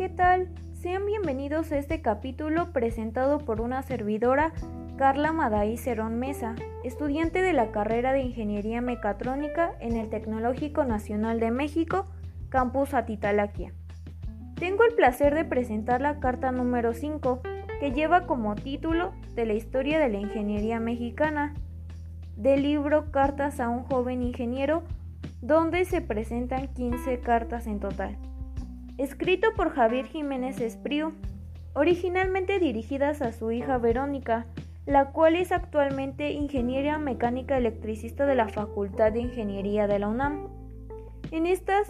¿qué tal? Sean bienvenidos a este capítulo presentado por una servidora, Carla Madaí Cerón Mesa, estudiante de la carrera de Ingeniería Mecatrónica en el Tecnológico Nacional de México, Campus Atitalaquia. Tengo el placer de presentar la carta número 5, que lleva como título de la historia de la ingeniería mexicana, del libro Cartas a un joven ingeniero, donde se presentan 15 cartas en total escrito por Javier Jiménez Espriu, originalmente dirigidas a su hija Verónica, la cual es actualmente ingeniera mecánica electricista de la Facultad de Ingeniería de la UNAM. En estas,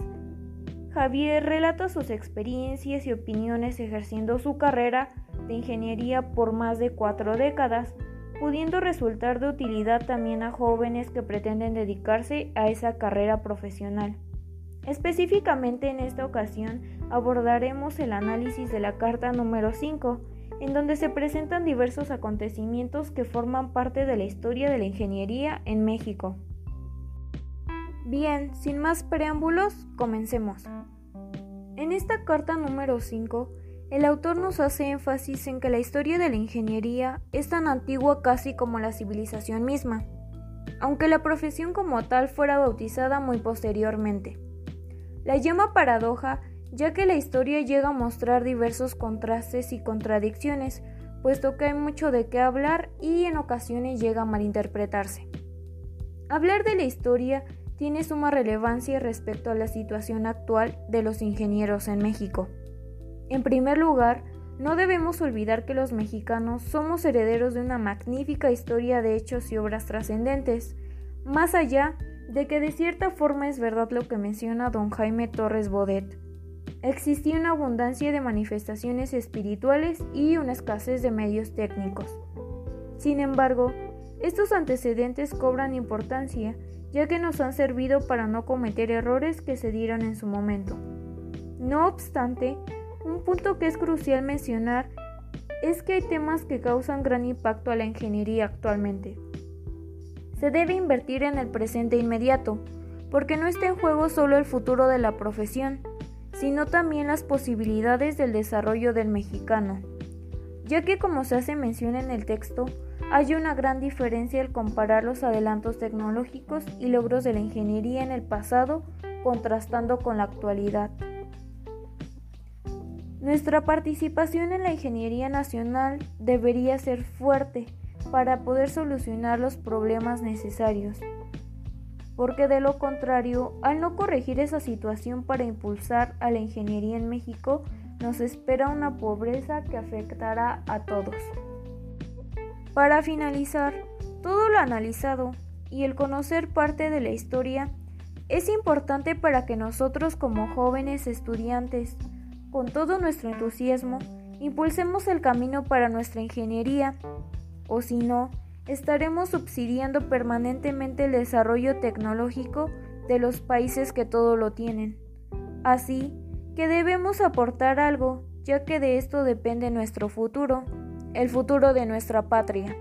Javier relata sus experiencias y opiniones ejerciendo su carrera de ingeniería por más de cuatro décadas, pudiendo resultar de utilidad también a jóvenes que pretenden dedicarse a esa carrera profesional. Específicamente en esta ocasión abordaremos el análisis de la carta número 5, en donde se presentan diversos acontecimientos que forman parte de la historia de la ingeniería en México. Bien, sin más preámbulos, comencemos. En esta carta número 5, el autor nos hace énfasis en que la historia de la ingeniería es tan antigua casi como la civilización misma, aunque la profesión como tal fuera bautizada muy posteriormente. La llama paradoja ya que la historia llega a mostrar diversos contrastes y contradicciones, puesto que hay mucho de qué hablar y en ocasiones llega a malinterpretarse. Hablar de la historia tiene suma relevancia respecto a la situación actual de los ingenieros en México. En primer lugar, no debemos olvidar que los mexicanos somos herederos de una magnífica historia de hechos y obras trascendentes, más allá de que de cierta forma es verdad lo que menciona don Jaime Torres Bodet. Existía una abundancia de manifestaciones espirituales y una escasez de medios técnicos. Sin embargo, estos antecedentes cobran importancia, ya que nos han servido para no cometer errores que se dieron en su momento. No obstante, un punto que es crucial mencionar es que hay temas que causan gran impacto a la ingeniería actualmente se debe invertir en el presente inmediato, porque no está en juego solo el futuro de la profesión, sino también las posibilidades del desarrollo del mexicano, ya que como se hace mención en el texto, hay una gran diferencia al comparar los adelantos tecnológicos y logros de la ingeniería en el pasado contrastando con la actualidad. Nuestra participación en la ingeniería nacional debería ser fuerte, para poder solucionar los problemas necesarios. Porque de lo contrario, al no corregir esa situación para impulsar a la ingeniería en México, nos espera una pobreza que afectará a todos. Para finalizar, todo lo analizado y el conocer parte de la historia es importante para que nosotros como jóvenes estudiantes, con todo nuestro entusiasmo, impulsemos el camino para nuestra ingeniería o si no, estaremos subsidiando permanentemente el desarrollo tecnológico de los países que todo lo tienen. Así que debemos aportar algo, ya que de esto depende nuestro futuro, el futuro de nuestra patria.